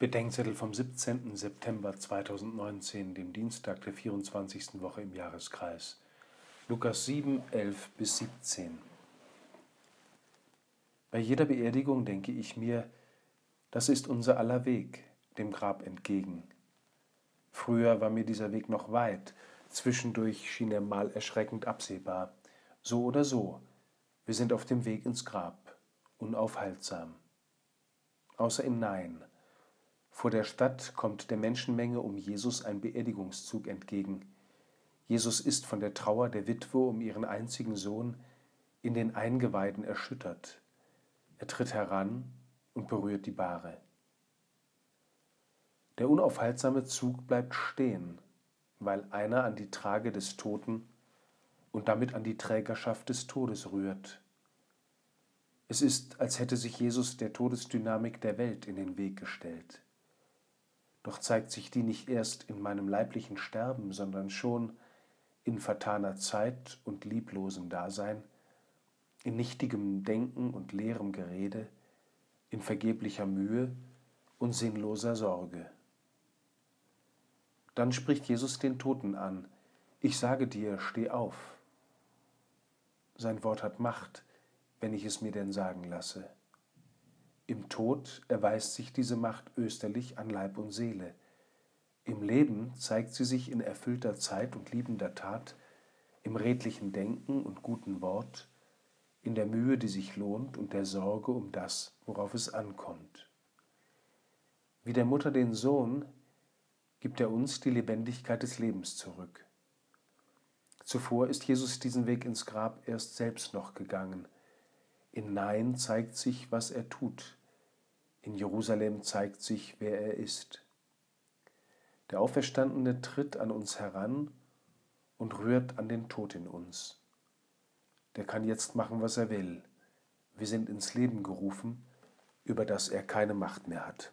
Bedenkzettel vom 17. September 2019, dem Dienstag der 24. Woche im Jahreskreis. Lukas 7, 11 bis 17. Bei jeder Beerdigung denke ich mir, das ist unser aller Weg, dem Grab entgegen. Früher war mir dieser Weg noch weit, zwischendurch schien er mal erschreckend absehbar. So oder so, wir sind auf dem Weg ins Grab, unaufhaltsam. Außer im Nein vor der Stadt kommt der Menschenmenge um Jesus ein Beerdigungszug entgegen. Jesus ist von der Trauer der Witwe um ihren einzigen Sohn in den Eingeweiden erschüttert. Er tritt heran und berührt die Bahre. Der unaufhaltsame Zug bleibt stehen, weil einer an die Trage des Toten und damit an die Trägerschaft des Todes rührt. Es ist, als hätte sich Jesus der Todesdynamik der Welt in den Weg gestellt. Doch zeigt sich die nicht erst in meinem leiblichen Sterben, sondern schon in vertaner Zeit und lieblosem Dasein, in nichtigem Denken und leerem Gerede, in vergeblicher Mühe und sinnloser Sorge. Dann spricht Jesus den Toten an, ich sage dir, steh auf. Sein Wort hat Macht, wenn ich es mir denn sagen lasse. Im Tod erweist sich diese Macht österlich an Leib und Seele. Im Leben zeigt sie sich in erfüllter Zeit und liebender Tat, im redlichen Denken und guten Wort, in der Mühe, die sich lohnt und der Sorge um das, worauf es ankommt. Wie der Mutter den Sohn gibt er uns die Lebendigkeit des Lebens zurück. Zuvor ist Jesus diesen Weg ins Grab erst selbst noch gegangen. In Nein zeigt sich, was er tut, in Jerusalem zeigt sich, wer er ist. Der Auferstandene tritt an uns heran und rührt an den Tod in uns. Der kann jetzt machen, was er will. Wir sind ins Leben gerufen, über das er keine Macht mehr hat.